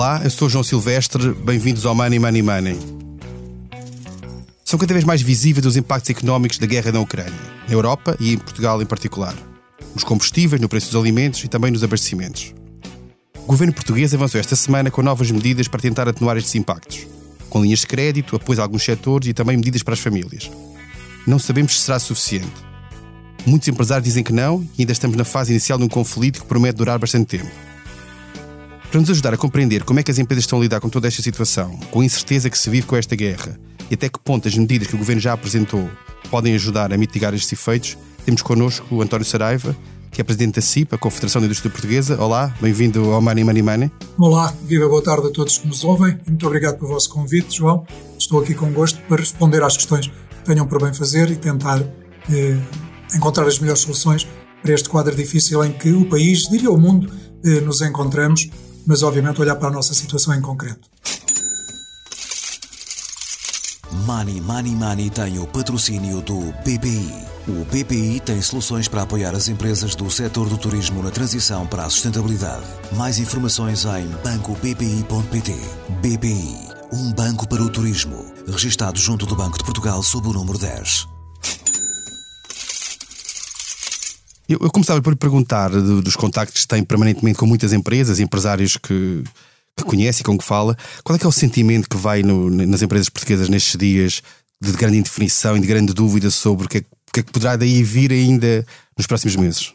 Olá, eu sou João Silvestre, bem-vindos ao Money Money Money. São cada vez mais visíveis os impactos económicos da guerra na Ucrânia, na Europa e em Portugal em particular. Nos combustíveis, no preço dos alimentos e também nos abastecimentos. O governo português avançou esta semana com novas medidas para tentar atenuar estes impactos, com linhas de crédito, apoio a alguns setores e também medidas para as famílias. Não sabemos se será suficiente. Muitos empresários dizem que não e ainda estamos na fase inicial de um conflito que promete durar bastante tempo. Para nos ajudar a compreender como é que as empresas estão a lidar com toda esta situação, com a incerteza que se vive com esta guerra e até que ponto as medidas que o Governo já apresentou podem ajudar a mitigar estes efeitos, temos connosco o António Saraiva, que é Presidente da CIP, a Confederação da Indústria Portuguesa. Olá, bem-vindo ao Money Money Money. Olá, viva boa tarde a todos que nos ouvem. Muito obrigado pelo vosso convite, João. Estou aqui com gosto para responder às questões que tenham por bem fazer e tentar eh, encontrar as melhores soluções para este quadro difícil em que o país, diria o mundo, eh, nos encontramos mas obviamente olhar para a nossa situação em concreto. Money Money Money tem o patrocínio do BPI. O BPI tem soluções para apoiar as empresas do setor do turismo na transição para a sustentabilidade. Mais informações em bancobpi.pt. BPI, um banco para o turismo, registado junto do Banco de Portugal sob o número 10. Eu, eu começava por perguntar do, dos contactos que tem permanentemente com muitas empresas, empresários que, que conhece e com que fala, qual é que é o sentimento que vai no, nas empresas portuguesas nestes dias de grande indefinição e de grande dúvida sobre o que, é, o que é que poderá daí vir ainda nos próximos meses?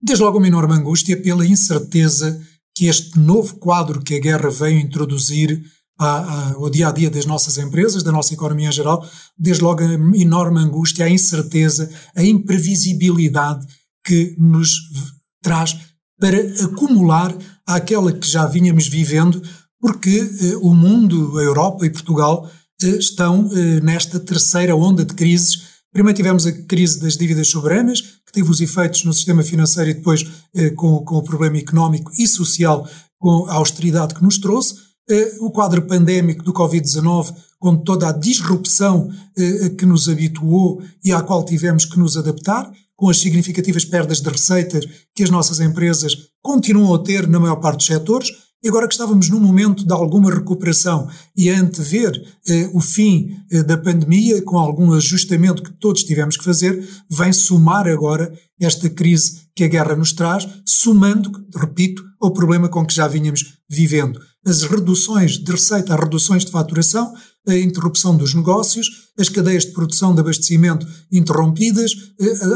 Desde logo uma enorme angústia pela incerteza que este novo quadro que a guerra veio introduzir ao dia a dia das nossas empresas, da nossa economia em geral, desde logo a enorme angústia, a incerteza, a imprevisibilidade que nos traz para acumular aquela que já vínhamos vivendo, porque eh, o mundo, a Europa e Portugal eh, estão eh, nesta terceira onda de crises. Primeiro tivemos a crise das dívidas soberanas, que teve os efeitos no sistema financeiro e depois eh, com, com o problema económico e social, com a austeridade que nos trouxe o quadro pandémico do Covid-19, com toda a disrupção eh, que nos habituou e à qual tivemos que nos adaptar, com as significativas perdas de receitas que as nossas empresas continuam a ter na maior parte dos setores, e agora que estávamos num momento de alguma recuperação e a antever eh, o fim eh, da pandemia, com algum ajustamento que todos tivemos que fazer, vem somar agora esta crise que a guerra nos traz, somando, repito, ao problema com que já vínhamos vivendo as reduções de receita, as reduções de faturação, a interrupção dos negócios, as cadeias de produção de abastecimento interrompidas,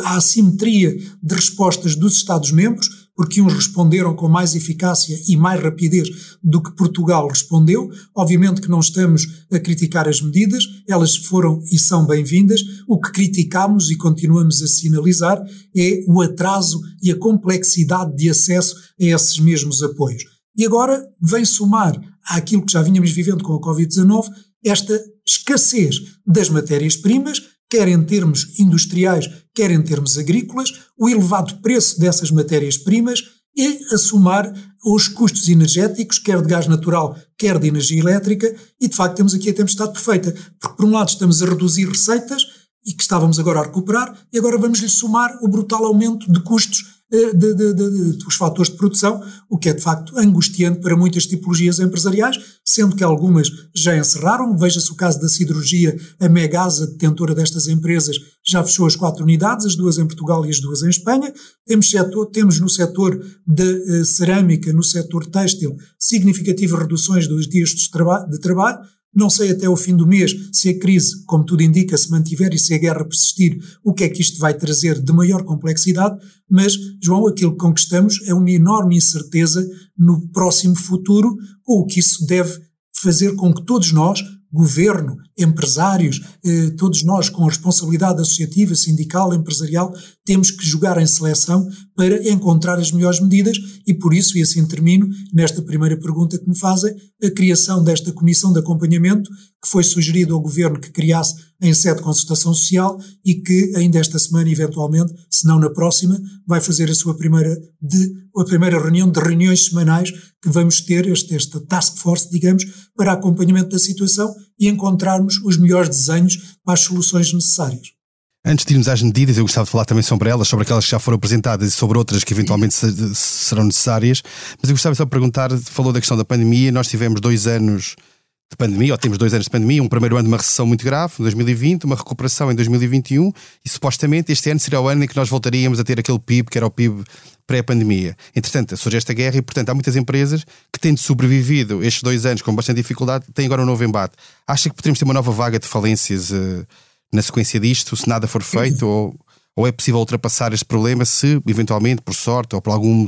a assimetria de respostas dos Estados-membros, porque uns responderam com mais eficácia e mais rapidez do que Portugal respondeu. Obviamente que não estamos a criticar as medidas, elas foram e são bem-vindas. O que criticamos e continuamos a sinalizar é o atraso e a complexidade de acesso a esses mesmos apoios. E agora vem somar àquilo que já vínhamos vivendo com a Covid-19 esta escassez das matérias-primas, quer em termos industriais, quer em termos agrícolas, o elevado preço dessas matérias-primas e a somar os custos energéticos, quer de gás natural, quer de energia elétrica, e de facto temos aqui a tempestade perfeita, porque por um lado estamos a reduzir receitas, e que estávamos agora a recuperar, e agora vamos-lhe somar o brutal aumento de custos de, de, de, dos fatores de produção, o que é de facto angustiante para muitas tipologias empresariais, sendo que algumas já encerraram. Veja-se o caso da siderurgia, a Megasa, detentora destas empresas, já fechou as quatro unidades, as duas em Portugal e as duas em Espanha. Temos, setor, temos no setor de uh, cerâmica, no setor têxtil, significativas reduções dos dias de trabalho não sei até o fim do mês se a crise, como tudo indica, se mantiver e se a guerra persistir, o que é que isto vai trazer de maior complexidade, mas, João, aquilo que conquistamos é uma enorme incerteza no próximo futuro, ou o que isso deve fazer com que todos nós, governo, empresários, eh, todos nós com responsabilidade associativa, sindical, empresarial, temos que jogar em seleção para encontrar as melhores medidas e por isso, e assim termino, nesta primeira pergunta que me fazem, a criação desta comissão de acompanhamento que foi sugerido ao governo que criasse em sede de consultação social e que ainda esta semana, eventualmente, se não na próxima, vai fazer a sua primeira, de, a primeira reunião de reuniões semanais que vamos ter, este, esta task force, digamos, para acompanhamento da situação e encontrarmos os melhores desenhos para as soluções necessárias. Antes de irmos às medidas, eu gostava de falar também sobre elas, sobre aquelas que já foram apresentadas e sobre outras que eventualmente serão necessárias. Mas eu gostava só de perguntar: falou da questão da pandemia, nós tivemos dois anos de pandemia, ou temos dois anos de pandemia, um primeiro ano de uma recessão muito grave, em 2020, uma recuperação em 2021, e supostamente este ano seria o ano em que nós voltaríamos a ter aquele PIB que era o PIB pré-pandemia. Entretanto, surge esta guerra e, portanto, há muitas empresas que, tendo sobrevivido estes dois anos com bastante dificuldade, têm agora um novo embate. Acha que poderíamos ter uma nova vaga de falências uh, na sequência disto, se nada for feito, ou, ou é possível ultrapassar este problema se, eventualmente, por sorte ou por algum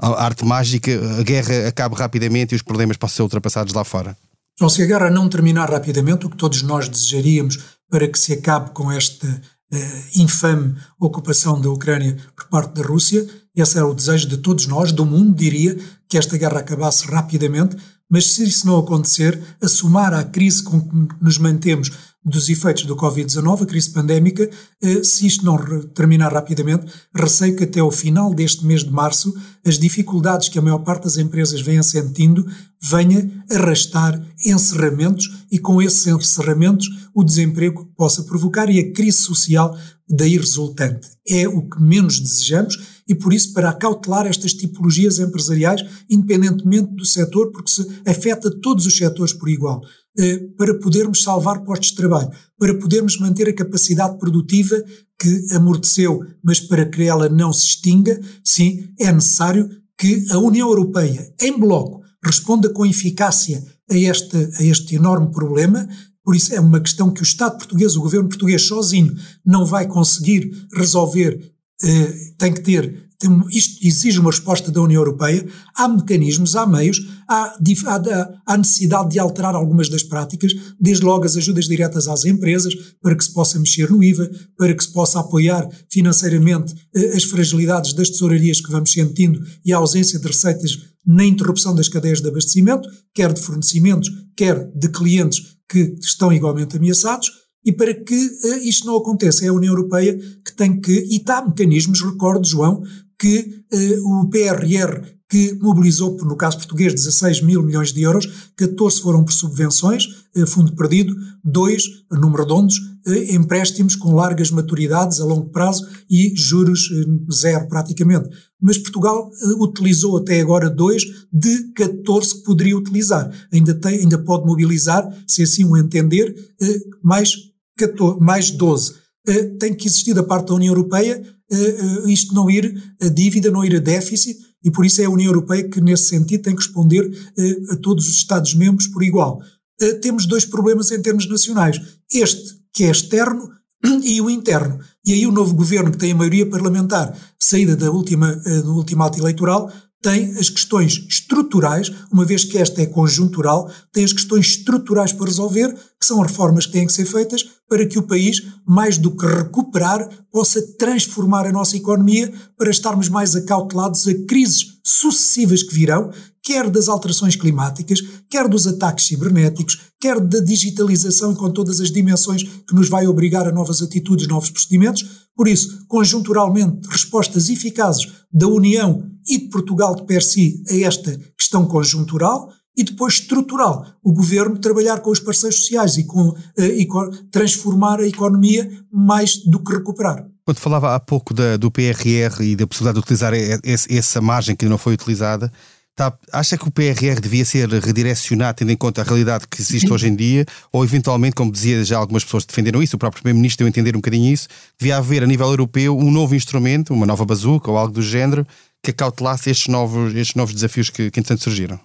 arte mágica, a guerra acabe rapidamente e os problemas possam ser ultrapassados lá fora? João, se a guerra não terminar rapidamente, o que todos nós desejaríamos para que se acabe com esta uh, infame ocupação da Ucrânia por parte da Rússia, esse era o desejo de todos nós, do mundo, diria, que esta guerra acabasse rapidamente, mas se isso não acontecer, a crise com que nos mantemos dos efeitos do Covid-19, a crise pandémica, eh, se isto não terminar rapidamente, receio que até o final deste mês de março as dificuldades que a maior parte das empresas venha sentindo venha arrastar encerramentos e com esses encerramentos o desemprego possa provocar e a crise social daí resultante. É o que menos desejamos e por isso para acautelar estas tipologias empresariais, independentemente do setor, porque se afeta todos os setores por igual. Eh, para podermos salvar postos de trabalho, para podermos manter a capacidade produtiva que amorteceu, mas para que ela não se extinga, sim, é necessário que a União Europeia, em bloco, responda com eficácia a este, a este enorme problema. Por isso, é uma questão que o Estado português, o governo português sozinho, não vai conseguir resolver. Eh, tem que ter isto exige uma resposta da União Europeia, há mecanismos, há meios, há, há, há, necessidade de alterar algumas das práticas, desde logo as ajudas diretas às empresas, para que se possa mexer no IVA, para que se possa apoiar financeiramente eh, as fragilidades das tesourarias que vamos sentindo e a ausência de receitas na interrupção das cadeias de abastecimento, quer de fornecimentos, quer de clientes que estão igualmente ameaçados, e para que uh, isto não aconteça, é a União Europeia que tem que, e está mecanismos, recordo, João, que uh, o PRR, que mobilizou, no caso português, 16 mil milhões de euros, 14 foram por subvenções, uh, fundo perdido, dois, número redondos, uh, empréstimos com largas maturidades a longo prazo e juros zero praticamente. Mas Portugal utilizou até agora dois de 14 que poderia utilizar. Ainda, tem, ainda pode mobilizar, se assim o entender, mais, 14, mais 12. tem que existir da parte da União Europeia isto não ir a dívida, não ir a déficit, e por isso é a União Europeia que, nesse sentido, tem que responder uh, a todos os Estados-membros por igual. Uh, temos dois problemas em termos nacionais. Este, que é externo, e o interno. E aí o novo governo, que tem a maioria parlamentar, saída da última, do último ato eleitoral, tem as questões estruturais, uma vez que esta é conjuntural, tem as questões estruturais para resolver, que são reformas que têm que ser feitas para que o país, mais do que recuperar, possa transformar a nossa economia para estarmos mais acautelados a crises sucessivas que virão, quer das alterações climáticas, quer dos ataques cibernéticos, quer da digitalização com todas as dimensões que nos vai obrigar a novas atitudes, novos procedimentos. Por isso, conjunturalmente, respostas eficazes da União e de Portugal de per si a esta questão conjuntural e depois estrutural, o governo trabalhar com os parceiros sociais e, com, e com transformar a economia mais do que recuperar. Quando falava há pouco da, do PRR e da possibilidade de utilizar essa margem que não foi utilizada, Tá, acha que o PRR devia ser redirecionado tendo em conta a realidade que existe hoje em dia? Ou eventualmente, como dizia já algumas pessoas defenderam isso, o próprio Primeiro-Ministro deu a entender um bocadinho isso, devia haver a nível europeu um novo instrumento, uma nova bazuca ou algo do género, que acautelasse estes novos, estes novos desafios que, que entretanto surgiram?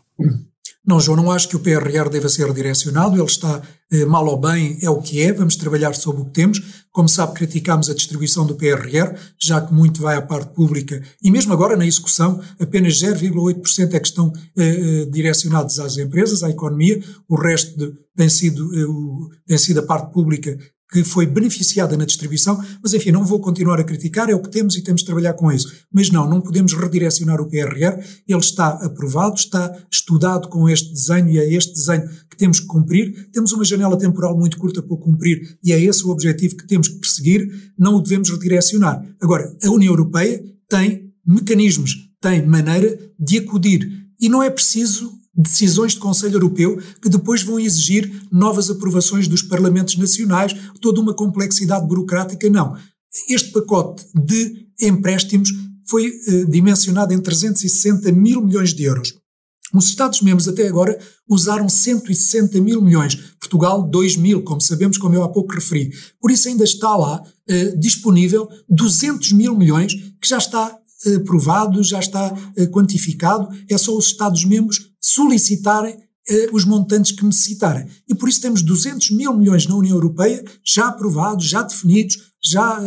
Não, João, não acho que o PRR deva ser redirecionado, ele está eh, mal ou bem, é o que é, vamos trabalhar sobre o que temos. Como sabe, criticámos a distribuição do PRR, já que muito vai à parte pública, e mesmo agora na execução, apenas 0,8% é que estão eh, eh, direcionados às empresas, à economia, o resto de, tem, sido, eh, tem sido a parte pública que foi beneficiada na distribuição, mas enfim, não vou continuar a criticar, é o que temos e temos de trabalhar com isso. Mas não, não podemos redirecionar o PRR, ele está aprovado, está estudado com este desenho e é este desenho que temos que cumprir. Temos uma janela temporal muito curta para cumprir e é esse o objetivo que temos que perseguir, não o devemos redirecionar. Agora, a União Europeia tem mecanismos, tem maneira de acudir e não é preciso decisões de Conselho Europeu que depois vão exigir novas aprovações dos parlamentos nacionais, toda uma complexidade burocrática. Não. Este pacote de empréstimos foi eh, dimensionado em 360 mil milhões de euros. Os Estados-membros até agora usaram 160 mil milhões, Portugal 2 mil, como sabemos, como eu há pouco referi. Por isso ainda está lá eh, disponível 200 mil milhões, que já está eh, provado, já está eh, quantificado, é só os Estados-membros solicitarem eh, os montantes que necessitarem. E por isso temos 200 mil milhões na União Europeia já aprovados, já definidos, já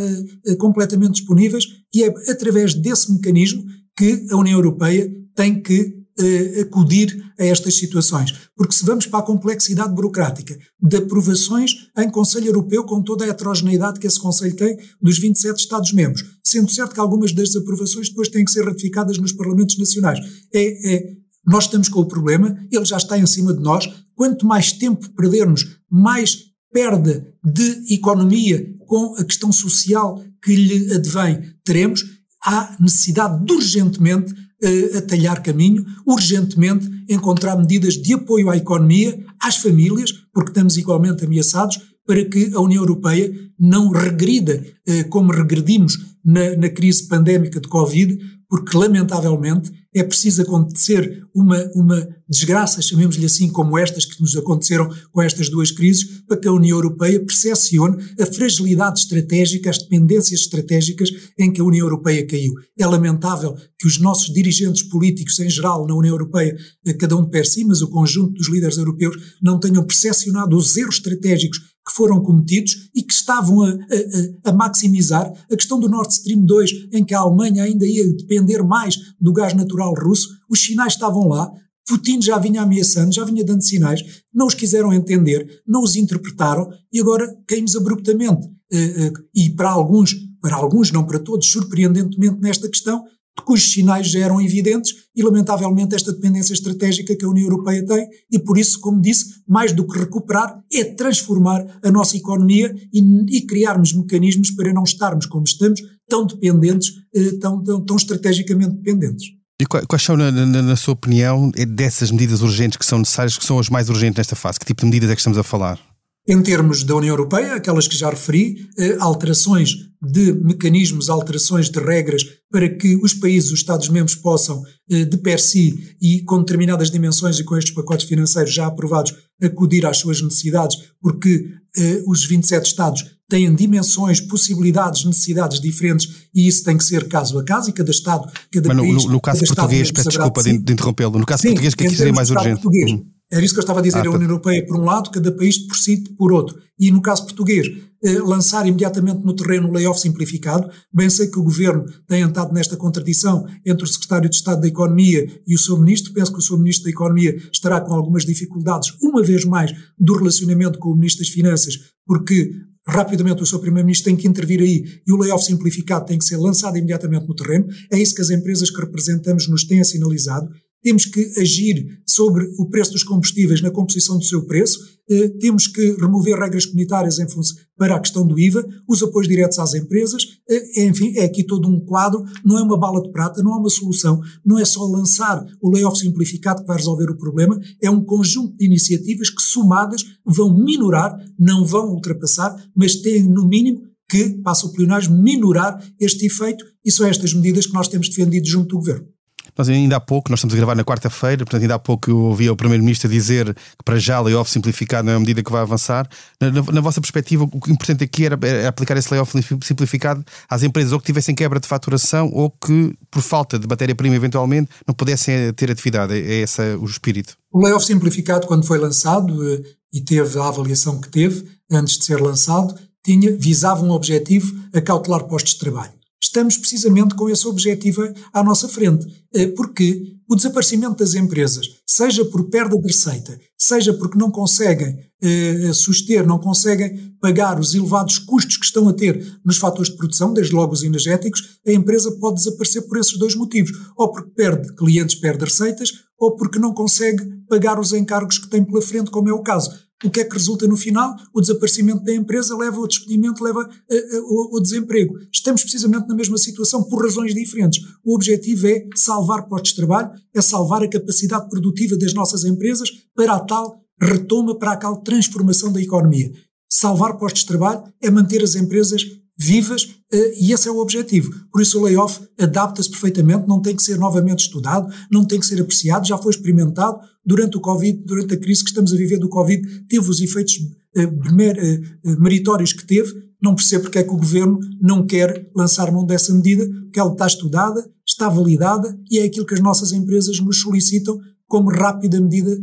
completamente disponíveis, e é através desse mecanismo que a União Europeia tem que uh, acudir a estas situações. Porque se vamos para a complexidade burocrática de aprovações em Conselho Europeu, com toda a heterogeneidade que esse Conselho tem dos 27 Estados-membros, sendo certo que algumas das aprovações depois têm que ser ratificadas nos Parlamentos Nacionais. É, é, nós estamos com o problema, ele já está em cima de nós. Quanto mais tempo perdermos, mais perda de economia com a questão social que lhe advém teremos. Há necessidade de urgentemente uh, talhar caminho, urgentemente encontrar medidas de apoio à economia, às famílias, porque estamos igualmente ameaçados, para que a União Europeia não regrida uh, como regredimos na, na crise pandémica de Covid, porque lamentavelmente é preciso acontecer uma, uma desgraça, chamemos-lhe assim, como estas que nos aconteceram com estas duas crises, para que a União Europeia percepcione a fragilidade estratégica, as dependências estratégicas em que a União Europeia caiu. É lamentável que os nossos dirigentes políticos em geral na União Europeia, cada um de per si, mas o conjunto dos líderes europeus, não tenham percepcionado os erros estratégicos que foram cometidos e que estavam a, a, a, maximizar a questão do Nord Stream 2, em que a Alemanha ainda ia depender mais do gás natural russo, os sinais estavam lá, Putin já vinha ameaçando, já vinha dando sinais, não os quiseram entender, não os interpretaram e agora caímos abruptamente. Eh, eh, e para alguns, para alguns, não para todos, surpreendentemente nesta questão, cujos sinais já eram evidentes e, lamentavelmente, esta dependência estratégica que a União Europeia tem e, por isso, como disse, mais do que recuperar, é transformar a nossa economia e, e criarmos mecanismos para não estarmos como estamos, tão dependentes, eh, tão, tão, tão estrategicamente dependentes. E quais são, na, na, na, sua opinião, é dessas medidas urgentes que são necessárias, que são as mais urgentes nesta fase? Que tipo de medidas é que estamos a falar? Em termos da União Europeia, aquelas que já referi, eh, alterações de mecanismos, alterações de regras para que os países, os Estados-membros possam, eh, de per si e com determinadas dimensões e com estes pacotes financeiros já aprovados, acudir às suas necessidades, porque eh, os 27 Estados têm dimensões, possibilidades, necessidades diferentes e isso tem que ser caso a caso e cada Estado, cada Mas país... No, no caso português, peço desculpa de, de interrompê-lo, no caso Sim, português, que aqui seria mais urgente? Português, hum. Era isso que eu estava a dizer, ah, a União Europeia por um lado, cada país por si por outro. E no caso português, eh, lançar imediatamente no terreno o layoff simplificado. Bem sei que o Governo tem entrado nesta contradição entre o Secretário de Estado da Economia e o seu Ministro. Penso que o seu Ministro da Economia estará com algumas dificuldades, uma vez mais, do relacionamento com o Ministro das Finanças, porque rapidamente o seu Primeiro-Ministro tem que intervir aí e o layoff simplificado tem que ser lançado imediatamente no terreno. É isso que as empresas que representamos nos têm sinalizado temos que agir sobre o preço dos combustíveis na composição do seu preço, eh, temos que remover regras comunitárias em função, para a questão do IVA, os apoios diretos às empresas, eh, enfim, é aqui todo um quadro, não é uma bala de prata, não é uma solução, não é só lançar o layoff simplificado que vai resolver o problema, é um conjunto de iniciativas que somadas vão minorar, não vão ultrapassar, mas têm no mínimo que, passa o plenário, minorar este efeito. E são estas medidas que nós temos defendido junto do Governo. Nós ainda há pouco, nós estamos a gravar na quarta-feira, portanto ainda há pouco eu ouvi o Primeiro-Ministro dizer que para já layoff simplificado não é uma medida que vai avançar. Na, na, na vossa perspectiva, o que importante aqui era, era, aplicar esse layoff simplificado às empresas ou que tivessem quebra de faturação ou que, por falta de matéria-prima eventualmente, não pudessem ter atividade. É, é esse o espírito. O layoff simplificado, quando foi lançado eh, e teve a avaliação que teve, antes de ser lançado, tinha, visava um objetivo a cautelar postos de trabalho estamos precisamente com esse objetivo à nossa frente. Eh, porque o desaparecimento das empresas, seja por perda de receita, seja porque não conseguem eh, suster, não conseguem pagar os elevados custos que estão a ter nos fatores de produção, desde logo os energéticos, a empresa pode desaparecer por esses dois motivos. Ou porque perde clientes, perde receitas, ou porque não consegue pagar os encargos que tem pela frente, como é o caso. O que é que resulta no final? O desaparecimento da empresa leva ao despedimento, leva ao, ao desemprego. Estamos precisamente na mesma situação por razões diferentes. O objetivo é salvar postos de trabalho, é salvar a capacidade produtiva das nossas empresas para a tal retoma, para a tal transformação da economia. Salvar postos de trabalho é manter as empresas vivas eh, e esse é o objetivo. Por isso o layoff adapta-se perfeitamente, não tem que ser novamente estudado, não tem que ser apreciado, já foi experimentado durante o Covid, durante a crise que estamos a viver do Covid, teve os efeitos eh, eh, meritórios que teve, não percebo porque é que o governo não quer lançar mão dessa medida, porque ela está estudada, está validada e é aquilo que as nossas empresas nos solicitam como rápida medida,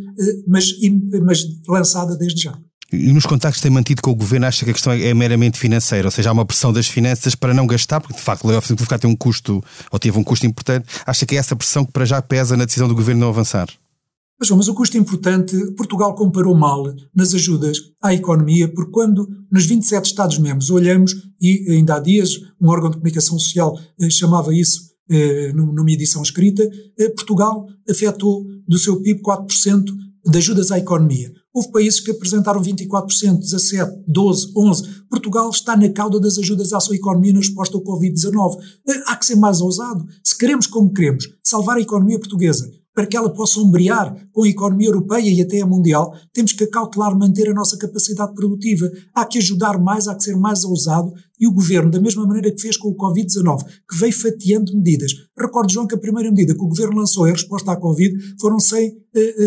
mas, mas lançada desde já. E nos contactos que tem mantido com o governo, acha que a questão é, meramente financeira, ou seja, há uma pressão das finanças para não gastar, porque de facto o layoff simplificar tem um custo, ou teve um custo importante. Acha que é essa pressão que para já pesa na decisão do governo não avançar? Mas, mas o custo importante, Portugal comparou mal nas ajudas à economia, porque quando nos 27 Estados-membros olhamos, e ainda há dias um órgão de comunicação social eh, chamava isso eh, numa edição escrita, eh, Portugal afetou do seu PIB 4% de ajudas à economia. Houve países que apresentaram 24%, 17%, 12%, 11%. Portugal está na cauda das ajudas à sua economia na resposta ao Covid-19. Eh, há que ser mais ousado. Se queremos, como queremos, salvar a economia portuguesa, para que ela possa ombrear com a economia europeia e até a mundial, temos que acautelar manter a nossa capacidade produtiva. Há que ajudar mais, há que ser mais ousado e o governo, da mesma maneira que fez com o Covid-19, que veio fatiando medidas. Recordo, João, que a primeira medida que o governo lançou em resposta à Covid foram 100,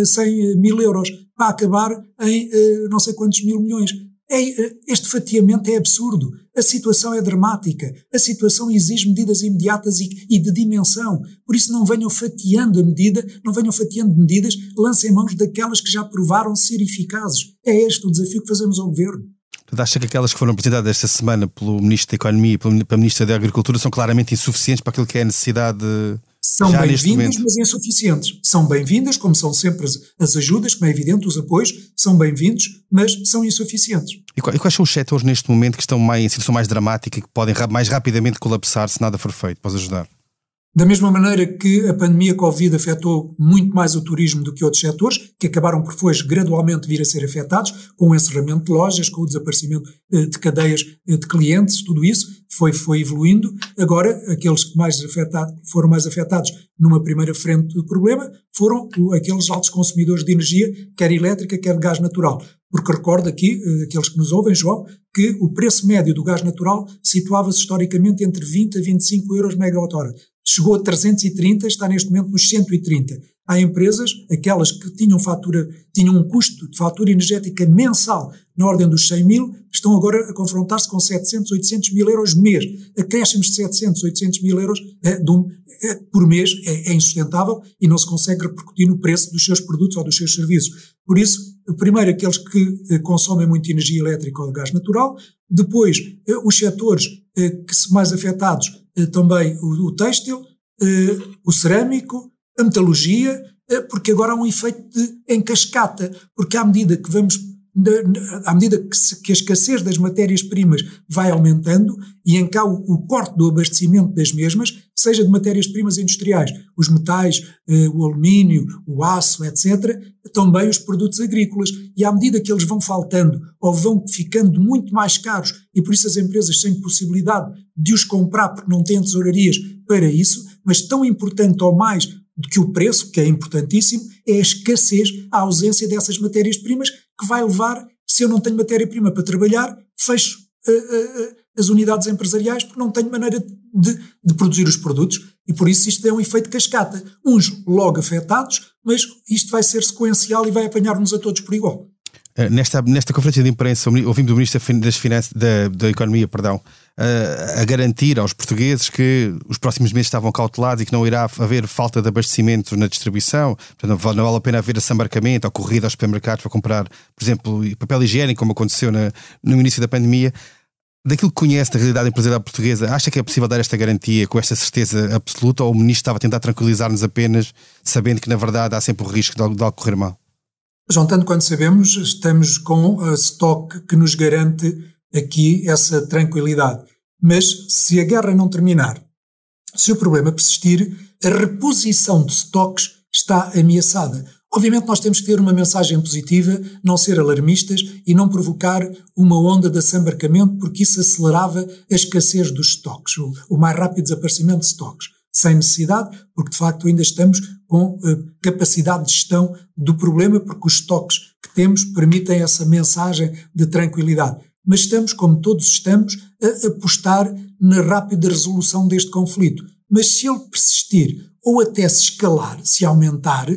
100 mil euros para acabar em eh, não sei quantos mil milhões. É, eh, este fatiamento é absurdo. A situação é dramática. A situação exige medidas imediatas e, e, de dimensão. Por isso, não venham fatiando a medida, não venham fatiando medidas, lancem mãos daquelas que já provaram ser eficazes. É este o desafio que fazemos ao governo. Acha que aquelas que foram apresentadas esta semana pelo Ministro da Economia e pela Ministra da Agricultura são claramente insuficientes para aquilo que é a necessidade são bem-vindas, mas insuficientes. São bem-vindas, como são sempre as, as, ajudas, como é evidente, os apoios, são bem-vindos, mas são insuficientes. E quais são os setores neste momento que estão mais, em situação mais dramática e que podem mais rapidamente colapsar se nada for feito? Podes ajudar? Da mesma maneira que a pandemia Covid afetou muito mais o turismo do que outros setores, que acabaram por depois gradualmente vir a ser afetados, com o encerramento de lojas, com o desaparecimento eh, de cadeias eh, de clientes, tudo isso foi, foi evoluindo. Agora, aqueles que mais afetado, foram mais afetados numa primeira frente do problema foram aqueles altos consumidores de energia, quer elétrica, quer de gás natural. Porque recordo aqui, eh, aqueles que nos ouvem, João, que o preço médio do gás natural situava-se historicamente entre 20 a 25 euros megawatt-hora chegou a 330, está neste momento nos 130. Há empresas, aquelas que tinham fatura, tinham um custo de fatura energética mensal na ordem dos 100 mil, estão agora a confrontar-se com 700, 800 mil euros mês. Acréscimos de 700, 800 mil euros é, um, é, por mês é, é insustentável e não se consegue repercutir no preço dos seus produtos ou dos seus serviços. Por isso, primeiro aqueles que eh, consomem muita energia elétrica ou gás natural, depois os setores que se mais afetados também o, o têxtil, eh, o cerâmico, a metalurgia, eh, porque agora há um efeito de, em cascata, porque à medida que vamos à medida que, se, que, a escassez das matérias-primas vai aumentando e em cá o, o, corte do abastecimento das mesmas, seja de matérias-primas industriais, os metais, eh, o alumínio, o aço, etc., também os produtos agrícolas. E à medida que eles vão faltando ou vão ficando muito mais caros e por isso as empresas têm possibilidade de os comprar porque não têm tesourarias para isso, mas tão importante ou mais do que o preço, que é importantíssimo, é a escassez, a ausência dessas matérias-primas que vai levar, se eu não tenho matéria-prima para trabalhar, fecho uh, uh, as unidades empresariais porque não tenho maneira de, de, produzir os produtos e por isso isto é um efeito cascata. Uns logo afetados, mas isto vai ser sequencial e vai apanhar-nos a todos por igual. Eh, nesta, nesta conferência de imprensa, ouvimos o Ministro das Finanças, da, da Economia, perdão, a, a garantir aos portugueses que os próximos meses estavam cautelados e que não irá haver falta de abastecimento na distribuição. Portanto, não, vale, a pena haver assambarcamento ou corrida aos supermercados para comprar, por exemplo, papel higiênico, como aconteceu na, no início da pandemia. Daquilo que conhece da realidade empresarial portuguesa, acha que é possível dar esta garantia com esta certeza absoluta ou o Ministro estava a tentar tranquilizar-nos apenas, sabendo que na verdade há sempre o risco de de algo correr mal? João, tanto quanto sabemos, estamos com a stock que nos garante aqui essa tranquilidade. Mas se a guerra não terminar, se o problema persistir, a reposição de estoques está ameaçada. Obviamente, nós temos que ter uma mensagem positiva, não ser alarmistas e não provocar uma onda de assambarcamento, porque isso acelerava a escassez dos estoques, o, o mais rápido desaparecimento de estoques. Sem necessidade, porque de facto ainda estamos com uh, capacidade de gestão do problema, porque os estoques que temos permitem essa mensagem de tranquilidade. Mas estamos, como todos estamos, a apostar na rápida resolução deste conflito. Mas se ele persistir ou até se escalar, se aumentar,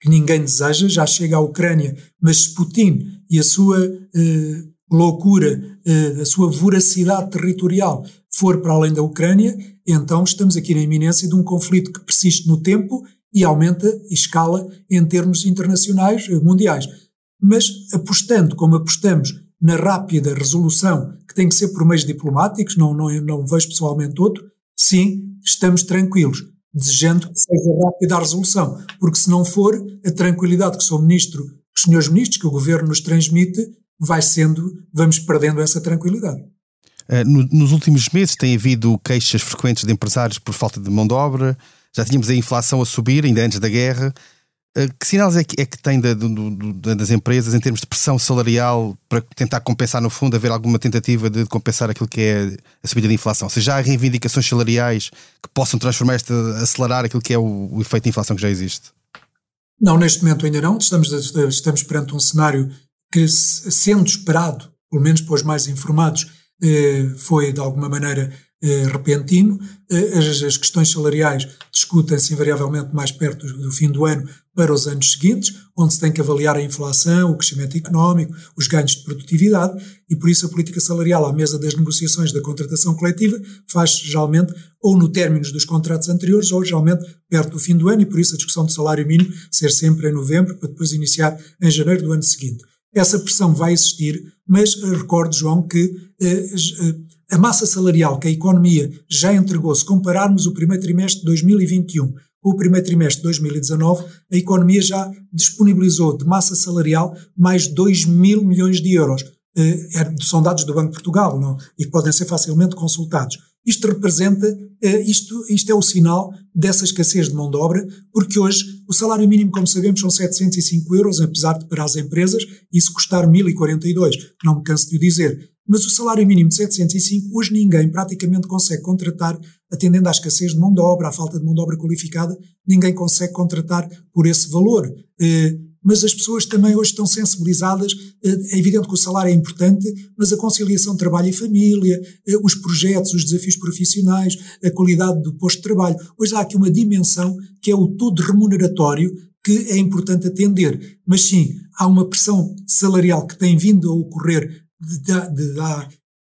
que ninguém deseja, já chega à Ucrânia, mas se Putin e a sua eh, loucura, eh, a sua voracidade territorial for para além da Ucrânia, então estamos aqui na iminência de um conflito que persiste no tempo e aumenta e escala em termos internacionais, eh, mundiais. Mas apostando, como apostamos, na rápida resolução, que tem que ser por meios diplomáticos, não, não, não vejo pessoalmente outro, sim, estamos tranquilos desejando que seja rápida a resolução, porque se não for, a tranquilidade que Sr. Ministro, os senhores ministros, que o Governo nos transmite, vai sendo, vamos perdendo essa tranquilidade. No, nos últimos meses tem havido queixas frequentes de empresários por falta de mão de obra, já tínhamos a inflação a subir, ainda antes da guerra. Eh, que sinais é que, é que tem da, do, do, das empresas em termos de pressão salarial para tentar compensar, no fundo, haver alguma tentativa de compensar aquilo que é a subida da inflação? Ou seja, já há reivindicações salariais que possam transformar esta, acelerar aquilo que é o, o efeito de inflação que já existe? Não, neste momento ainda não. Estamos, estamos perante um cenário que, sendo esperado, pelo menos para os mais informados, eh, foi de alguma maneira eh, repentino. Eh, as, questões salariais discutem-se invariavelmente mais perto do, do, fim do ano para os anos seguintes, onde se tem que avaliar a inflação, o crescimento económico, os ganhos de produtividade, e por isso a política salarial à mesa das negociações da contratação coletiva faz geralmente ou no términos dos contratos anteriores ou geralmente perto do fim do ano, e por isso a discussão do salário mínimo ser sempre em novembro, para depois iniciar em janeiro do ano seguinte. Essa pressão vai existir, mas recordo, João, que eh, eh, a massa salarial que a economia já entregou, se compararmos o primeiro trimestre de 2021 com o primeiro trimestre de 2019, a economia já disponibilizou de massa salarial mais 2 mil milhões de euros. Eh, é, são dados do Banco de Portugal não? e podem ser facilmente consultados. Isto representa, eh, isto, isto é o sinal dessa escassez de mão de obra, porque hoje o salário mínimo, como sabemos, são 705 euros, apesar de para as empresas isso custar 1042. Não me canso de o dizer. Mas o salário mínimo de 705, hoje ninguém praticamente consegue contratar, atendendo à escassez de mão de obra, à falta de mão de obra qualificada, ninguém consegue contratar por esse valor. Eh, mas as pessoas também hoje estão sensibilizadas. Eh, é evidente que o salário é importante, mas a conciliação trabalho e família, eh, os projetos, os desafios profissionais, a qualidade do posto de trabalho. Hoje há aqui uma dimensão que é o todo remuneratório que é importante atender. Mas sim, há uma pressão salarial que tem vindo a ocorrer de, de, de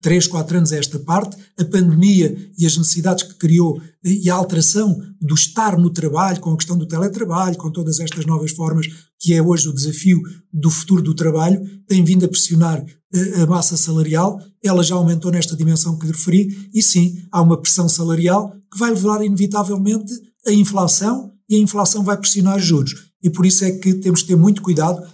há três, quatro anos a esta parte, a pandemia e as necessidades que criou e a alteração do estar no trabalho, com a questão do teletrabalho, com todas estas novas formas, que é hoje o desafio do futuro do trabalho, tem vindo a pressionar a, a massa salarial, ela já aumentou nesta dimensão que referi, e sim, há uma pressão salarial que vai levar inevitavelmente à inflação, e a inflação vai pressionar juros. E por isso é que temos que ter muito cuidado,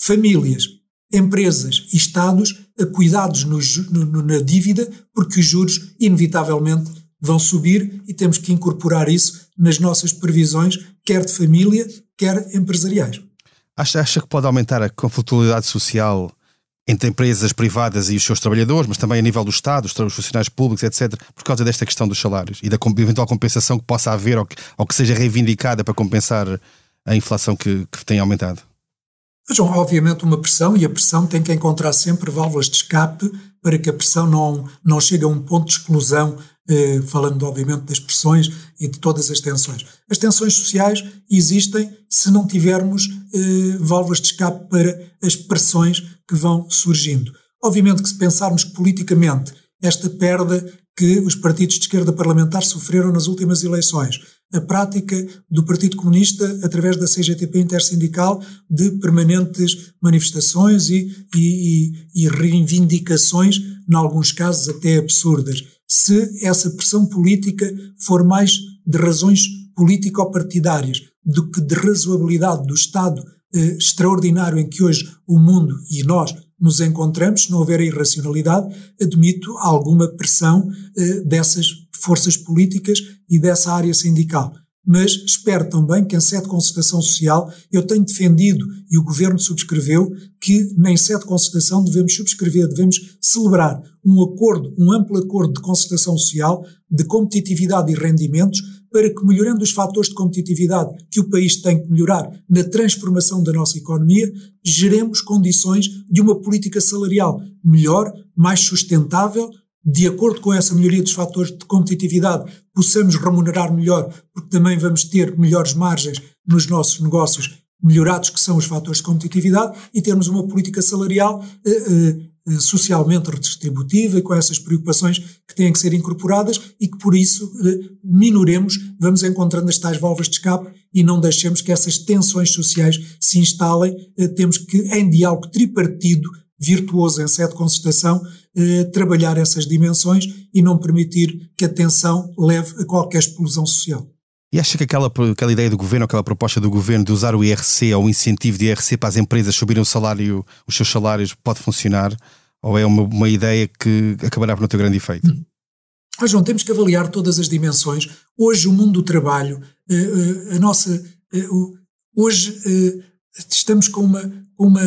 famílias, empresas e Estados cuidados no, na dívida, porque os juros, inevitavelmente, vão subir e temos que incorporar isso nas nossas previsões, quer de família, quer empresariais. Acha, acha que pode aumentar a conflitualidade social entre empresas privadas e os seus trabalhadores, mas também a nível do Estado, os funcionários públicos, etc., por causa desta questão dos salários e da eventual compensação que possa haver ou que, ou que seja reivindicada para compensar a inflação que, que tem aumentado? Vejam, obviamente, uma pressão, e a pressão tem que encontrar sempre válvulas de escape para que a pressão não, não chegue a um ponto de explosão, eh, falando, obviamente, das pressões e de todas as tensões. As tensões sociais existem se não tivermos eh, válvulas de escape para as pressões que vão surgindo. Obviamente que se pensarmos que politicamente esta perda que os partidos de esquerda parlamentar sofreram nas últimas eleições a prática do Partido Comunista, através da CGTP intersindical, de permanentes manifestações e, e, e reivindicações, em alguns casos até absurdas. Se essa pressão política for mais de razões político-partidárias do que de razoabilidade do Estado eh, extraordinário em que hoje o mundo e nós nos encontramos, se não houver irracionalidade, admito alguma pressão eh, dessas forças políticas e dessa área sindical. Mas espero também que em sede de concertação social eu tenho defendido e o Governo subscreveu que nem sede de concertação devemos subscrever, devemos celebrar um acordo, um amplo acordo de concertação social de competitividade e rendimentos para que, melhorando os fatores de competitividade que o país tem que melhorar na transformação da nossa economia, geremos condições de uma política salarial melhor, mais sustentável, de acordo com essa melhoria dos fatores de competitividade, possamos remunerar melhor, porque também vamos ter melhores margens nos nossos negócios melhorados, que são os fatores de competitividade, e termos uma política salarial eh, eh, socialmente redistributiva e com essas preocupações que têm que ser incorporadas e que por isso eh, minoremos, vamos encontrando as tais válvulas de escape e não deixemos que essas tensões sociais se instalem. Eh, temos que, em diálogo tripartido, virtuoso em sede de concertação, eh, trabalhar essas dimensões e não permitir que a tensão leve a qualquer explosão social. E acha que aquela, aquela ideia do governo, aquela proposta do governo de usar o IRC ou o incentivo de IRC para as empresas subirem o salário, os seus salários, pode funcionar? Ou é uma, uma ideia que acabará por não ter grande efeito? Hum. Ah, João, temos que avaliar todas as dimensões. Hoje, o mundo do trabalho, eh, eh, a nossa. Eh, hoje estamos com uma, uma,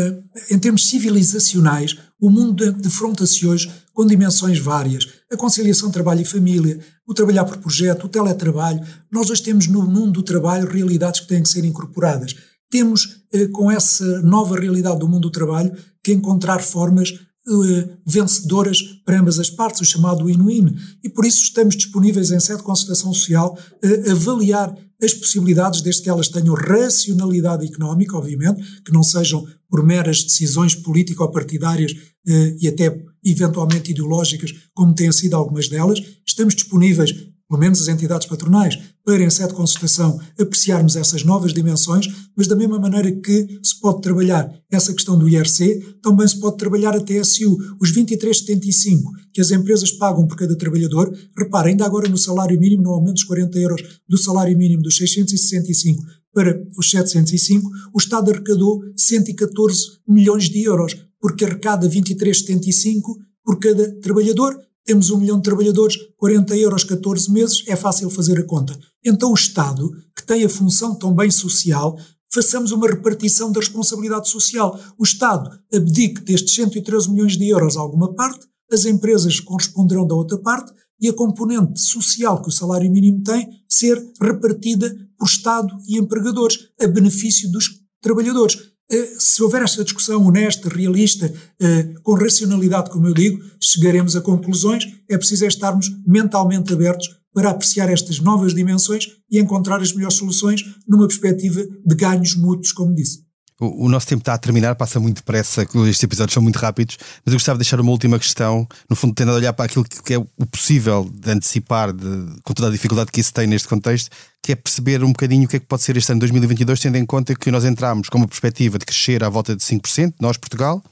em termos civilizacionais, o mundo defronta-se hoje com dimensões várias. A conciliação trabalho e família, o trabalhar por projeto, o teletrabalho. Nós hoje temos no mundo do trabalho realidades que têm que ser incorporadas. Temos, eh, com essa nova realidade do mundo do trabalho, que encontrar formas eh, vencedoras para ambas as partes, o chamado win-win. E por isso estamos disponíveis em sede de concertação social a avaliar as possibilidades, desde que elas tenham racionalidade económica, obviamente, que não sejam por meras decisões político-partidárias eh, e até eventualmente ideológicas, como têm sido algumas delas. Estamos disponíveis pelo menos as entidades patronais, para, em sede de consultação, apreciarmos essas novas dimensões, mas da mesma maneira que se pode trabalhar essa questão do IRC, também se pode trabalhar a TSU. Os 23,75 que as empresas pagam por cada trabalhador, repara, ainda agora no salário mínimo, no aumento dos 40 euros do salário mínimo dos 665 para os 705, o Estado arrecadou 114 milhões de euros, porque arrecada 23,75 por cada trabalhador, temos um milhão de trabalhadores, 40 euros, 14 meses, é fácil fazer a conta. Então o Estado, que tem a função também social, façamos uma repartição da responsabilidade social. O Estado abdique destes 113 milhões de euros a alguma parte, as empresas corresponderão da outra parte e a componente social que o salário mínimo tem ser repartida por Estado e empregadores, a benefício dos trabalhadores. Eh, se houver esta discussão honesta, realista, eh, com racionalidade, como eu digo, chegaremos a conclusões. É preciso é estarmos mentalmente abertos para apreciar estas novas dimensões e encontrar as melhores soluções numa perspectiva de ganhos mútuos, como disse. O, o, nosso tempo está a terminar, passa muito depressa, estes episódios são muito rápidos, mas eu gostava de deixar uma última questão, no fundo, tendo a olhar para aquilo que é o possível de antecipar, de, com toda a dificuldade que isso tem neste contexto, que é perceber um bocadinho o que é que pode ser este ano 2022, tendo em conta que nós entramos com uma perspectiva de crescer à volta de 5%, nós, Portugal,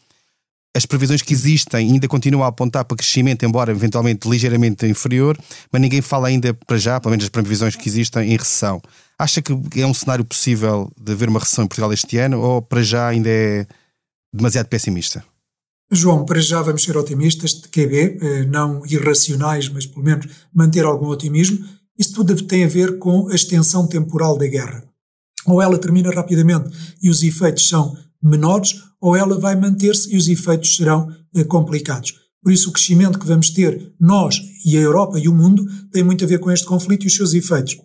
as previsões que existem ainda continuam a apontar para crescimento, embora eventualmente ligeiramente inferior, mas ninguém fala ainda para já, pelo menos as previsões que existem, em recessão. Acha que é um cenário possível de haver uma recessão em Portugal este ano ou para já ainda é demasiado pessimista? João, para já vamos ser otimistas de QB, eh, não irracionais, mas pelo menos manter algum otimismo. Isso tudo tem a ver com a extensão temporal da guerra. Ou ela termina rapidamente e os efeitos são menores, ou ela vai manter-se e os efeitos serão eh, complicados. Por isso, o crescimento que vamos ter, nós e a Europa e o mundo, tem muito a ver com este conflito e os seus efeitos.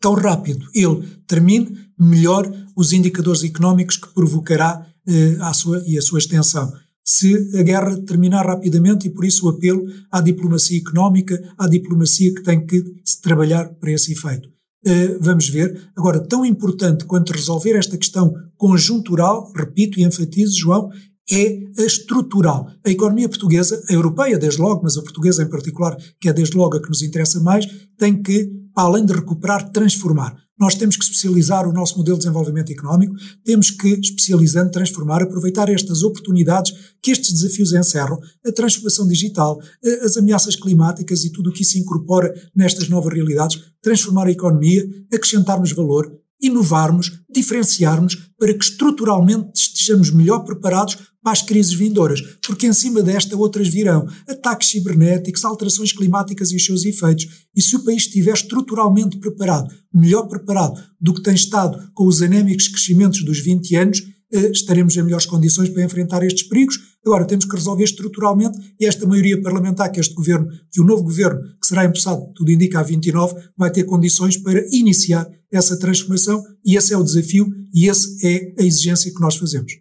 Tão rápido ele termine, melhor os indicadores económicos que provocará eh, a sua, e a sua extensão. Se a guerra terminar rapidamente, e por isso o apelo à diplomacia económica, à diplomacia que tem que se trabalhar para esse efeito. Uh, vamos ver. Agora, tão importante quanto resolver esta questão conjuntural, repito e enfatizo, João, é a estrutural. A economia portuguesa, a europeia desde logo, mas a portuguesa em particular, que é desde logo a que nos interessa mais, tem que, além de recuperar, transformar. Nós temos que especializar o nosso modelo de desenvolvimento económico, temos que, especializando, transformar, aproveitar estas oportunidades que estes desafios encerram, a transformação digital, as ameaças climáticas e tudo o que isso incorpora nestas novas realidades, transformar a economia, acrescentarmos valor inovarmos, diferenciarmos para que estruturalmente estejamos melhor preparados para as crises vindouras, porque em cima desta outras virão ataques cibernéticos, alterações climáticas e os seus efeitos. E se o país estiver estruturalmente preparado, melhor preparado do que tem estado com os anémicos crescimentos dos 20 anos, eh, estaremos em melhores condições para enfrentar estes perigos. Agora, temos que resolver estruturalmente e esta maioria parlamentar que este governo, que o novo governo, que será empossado, tudo indica a 29, vai ter condições para iniciar essa transformação e esse é o desafio e esse é a exigência que nós fazemos.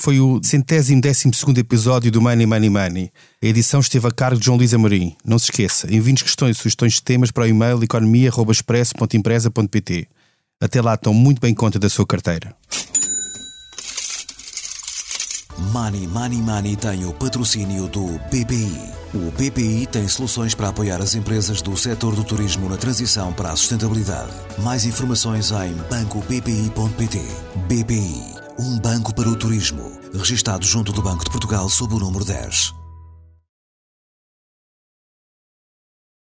Foi o centésimo décimo segundo episódio do Money Money Money. A edição esteve a cargo de João Luís Amorim. Não se esqueça, envie-nos questões e sugestões de temas para o e-mail economia.expresso.empresa.pt. Até lá, estão muito bem conta da sua carteira. Money Money Money tem o patrocínio do BPI. O BPI tem soluções para apoiar as empresas do setor do turismo na transição para a sustentabilidade. Mais informações em bancobpi.pt. BPI, um banco para o turismo. Registado junto do Banco de Portugal sob o número 10.